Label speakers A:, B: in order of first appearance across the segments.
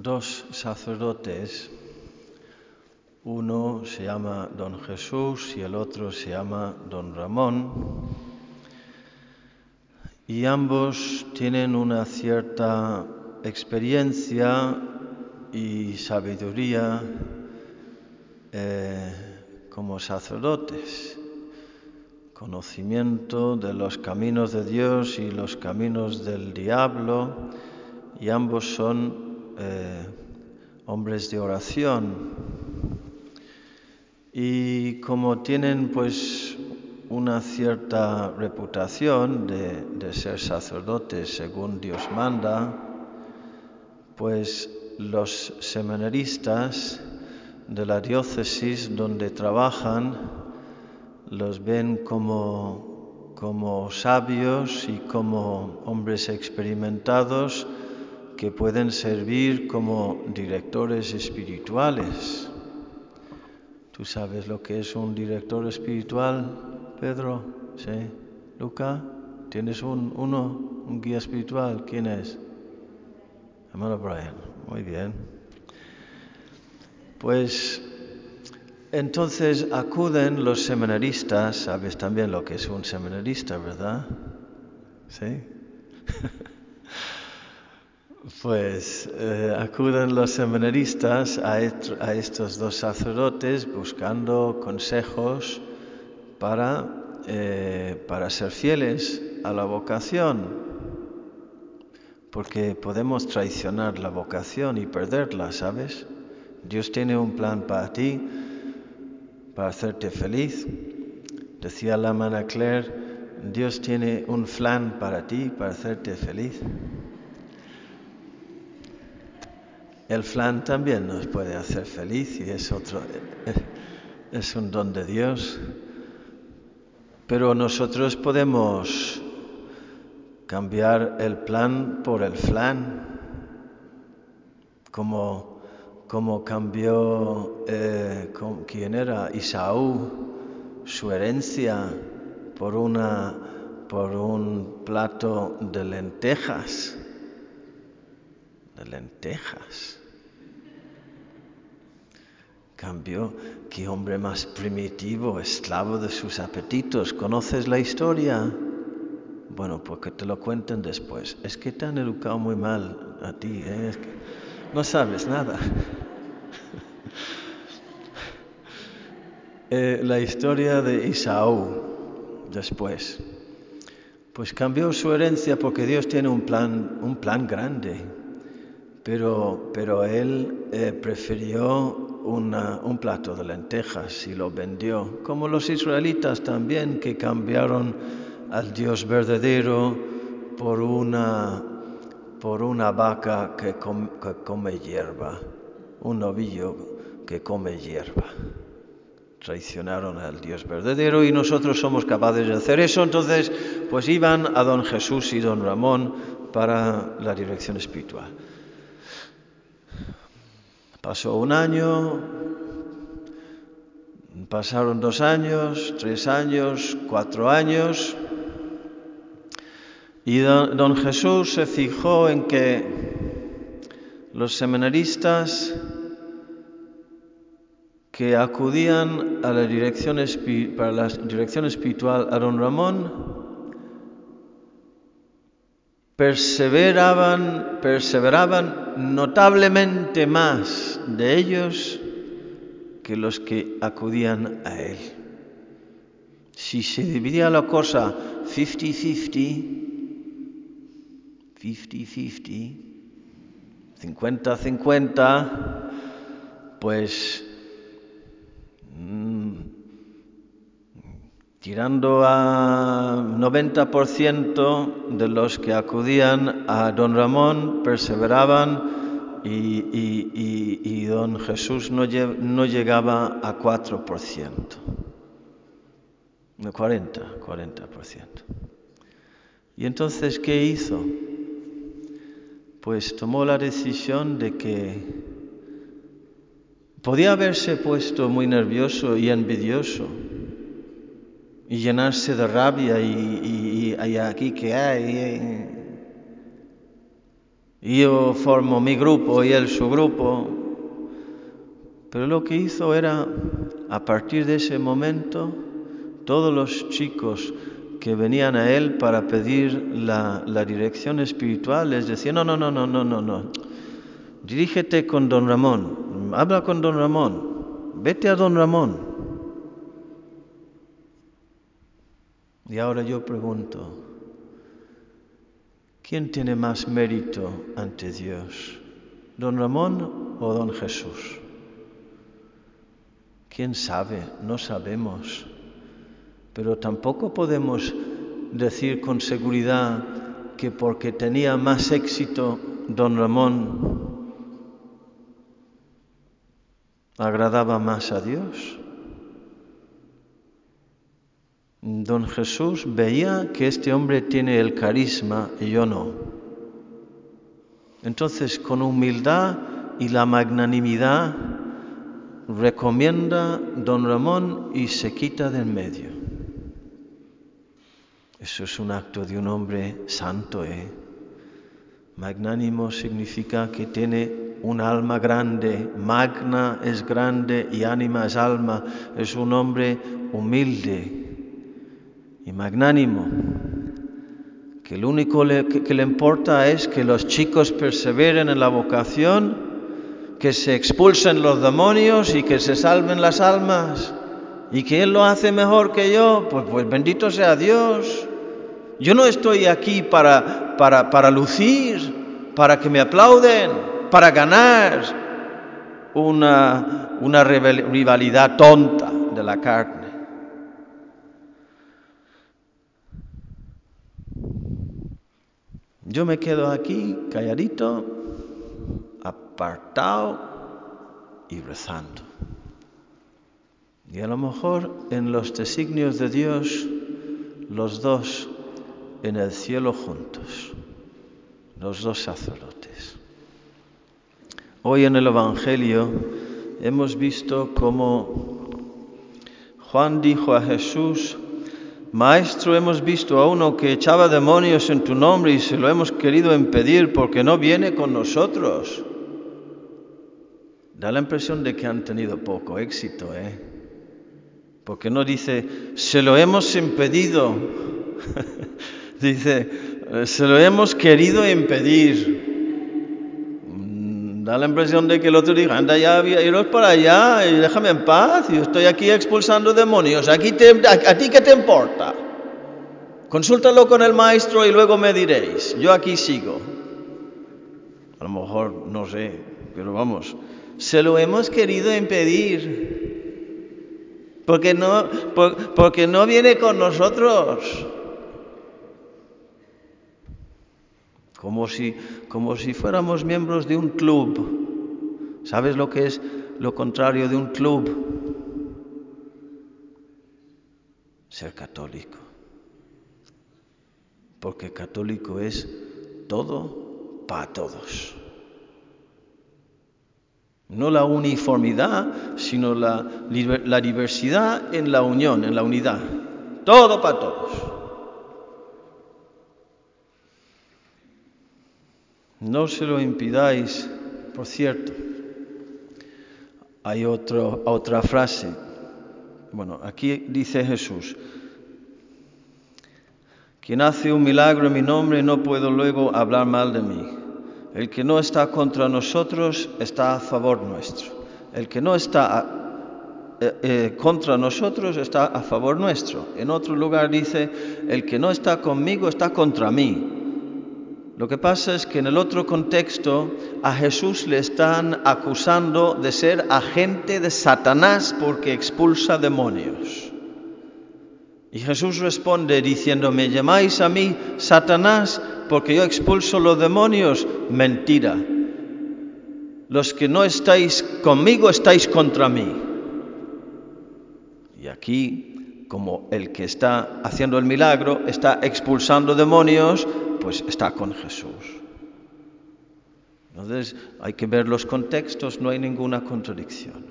A: dos sacerdotes, uno se llama don Jesús y el otro se llama don Ramón, y ambos tienen una cierta experiencia y sabiduría eh, como sacerdotes, conocimiento de los caminos de Dios y los caminos del diablo, y ambos son eh, hombres de oración. Y como tienen pues una cierta reputación de, de ser sacerdotes según Dios manda, pues los seminaristas de la diócesis donde trabajan los ven como, como sabios y como hombres experimentados que pueden servir como directores espirituales. ¿Tú sabes lo que es un director espiritual, Pedro? ¿Sí? ¿Luca? ¿Tienes un, uno, un guía espiritual? ¿Quién es? Hermano Brian. Muy bien. Pues entonces acuden los seminaristas, sabes también lo que es un seminarista, ¿verdad? ¿Sí? Pues eh, acuden los seminaristas a, estos dos sacerdotes buscando consejos para, eh, para ser fieles a la vocación, porque podemos traicionar la vocación y perderla, ¿sabes? Dios tiene un plan para ti, para hacerte feliz. Decía la hermana Claire, Dios tiene un plan para ti, para hacerte feliz. El flan también nos puede hacer feliz y es otro, es un don de Dios. Pero nosotros podemos cambiar el plan por el flan, como, como cambió, eh, ¿quién era? Isaú, su herencia por, una, por un plato de lentejas. De lentejas. Cambió, qué hombre más primitivo, esclavo de sus apetitos. ¿Conoces la historia? Bueno, pues que te lo cuenten después. Es que te han educado muy mal a ti, ¿eh? no sabes nada. eh, la historia de Isaú después. Pues cambió su herencia porque Dios tiene un plan, un plan grande, pero, pero él eh, prefirió un plato de lentejas y lo vendió, como los israelitas también que cambiaron al Dios verdadero por una, por una vaca que come hierba, un novillo que come hierba. Traicionaron al Dios verdadero y nosotros somos capaces de hacer eso. Entonces, pues iban a don Jesús y don Ramón para la dirección espiritual. Pasó un año, pasaron dos años, tres años, cuatro años, y don, Jesús se fijó en que los seminaristas que acudían a la dirección para la dirección espiritual a don Ramón perseveraban, perseveraban notablemente más de ellos que los que acudían a él. Si se dividía la cosa 50-50, 50-50, 50-50, pues mmm, tirando a 90% de los que acudían a don Ramón perseveraban y, y, don Jesús no, no, llegaba a 4%, 40, 40%. Y entonces, ¿qué hizo? Pues tomó la decisión de que podía haberse puesto muy nervioso y envidioso y llenarse de rabia y, y, y aquí que hay. Yo formo mi grupo y él su grupo. Pero lo que hizo era, a partir de ese momento, todos los chicos que venían a él para pedir la, la dirección espiritual les decían, no, no, no, no, no, no, no. Dirígete con don Ramón, habla con don Ramón, vete a don Ramón. Y ahora yo pregunto, ¿quién tiene más mérito ante Dios? ¿Don Ramón o don Jesús? ¿Quién sabe? No sabemos. Pero tampoco podemos decir con seguridad que porque tenía más éxito don Ramón agradaba más a Dios. Don Jesús veía que este hombre tiene el carisma y yo no. Entonces, con humildad y la magnanimidad, recomienda don Ramón y se quita del medio. Eso es un acto de un hombre santo, ¿eh? Magnánimo significa que tiene un alma grande, magna es grande y ánima es alma, es un hombre humilde y magnánimo, que lo único que, que le importa es que los chicos perseveren en la vocación, que se expulsen los demonios y que se salven las almas, y que Él lo hace mejor que yo, pues, pues bendito sea Dios. Yo no estoy aquí para, para, para lucir, para que me aplauden, para ganar una, una rivalidad tonta de la carne. Yo me quedo aquí calladito, apartado y rezando. Y a lo mejor en los designios de Dios, los dos en el cielo juntos, los dos sacerdotes. Hoy en el Evangelio hemos visto cómo Juan dijo a Jesús, Maestro, hemos visto a uno que echaba demonios en tu nombre y se lo hemos querido impedir porque no viene con nosotros. Da la impresión de que han tenido poco éxito, ¿eh? Porque no dice, se lo hemos impedido. dice, se lo hemos querido impedir. Da la impresión de que el otro diga, anda ya, iros para allá y déjame en paz. Yo estoy aquí expulsando demonios. Aquí te, a, ¿A ti qué te importa? Consúltalo con el maestro y luego me diréis. Yo aquí sigo. A lo mejor, no sé, pero vamos, se lo hemos querido impedir. Porque no, por, porque no viene con nosotros. Como si, como si fuéramos miembros de un club. ¿Sabes lo que es lo contrario de un club? Ser católico. Porque católico es todo para todos. No la uniformidad, sino la, la diversidad en la unión, en la unidad. Todo para todos. No se lo impidáis, por cierto. Hay otra frase. Bueno, aquí dice Jesús, quien hace un milagro en mi nombre no puedo luego hablar mal de mí. El que no está contra nosotros está a favor nuestro. El que no está eh, eh, contra nosotros está a favor nuestro. En otro lugar dice, el que no está conmigo está contra mí. Lo que pasa es que en el otro contexto a Jesús le están acusando de ser agente de Satanás porque expulsa demonios. Y Jesús responde diciendo, ¿me llamáis a mí Satanás porque yo expulso los demonios? Mentira. Los que no estáis conmigo estáis contra mí. Y aquí, como el que está haciendo el milagro está expulsando demonios, pues está con Jesús. Entonces hay que ver los contextos, no hay ninguna contradicción.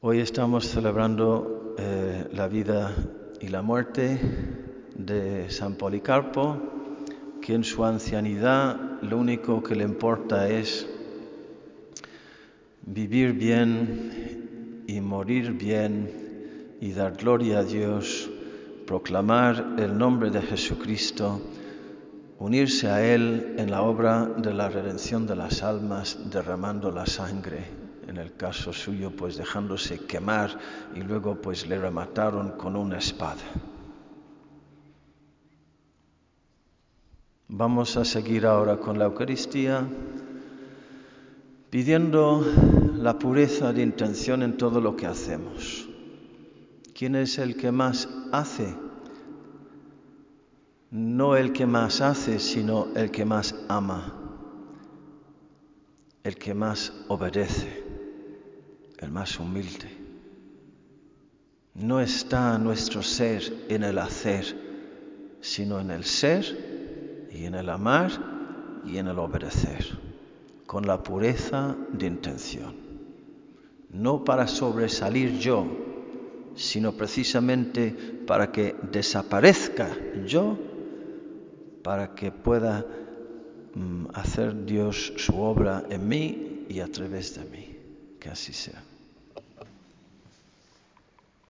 A: Hoy estamos celebrando eh, la vida y la muerte de San Policarpo, que en su ancianidad lo único que le importa es vivir bien morir bien y dar gloria a Dios, proclamar el nombre de Jesucristo, unirse a Él en la obra de la redención de las almas, derramando la sangre, en el caso suyo pues dejándose quemar y luego pues le remataron con una espada. Vamos a seguir ahora con la Eucaristía pidiendo la pureza de intención en todo lo que hacemos. ¿Quién es el que más hace? No el que más hace, sino el que más ama, el que más obedece, el más humilde. No está nuestro ser en el hacer, sino en el ser y en el amar y en el obedecer, con la pureza de intención. No para sobresalir yo, sino precisamente para que desaparezca yo, para que pueda mm, hacer Dios su obra en mí y a través de mí. Que así sea.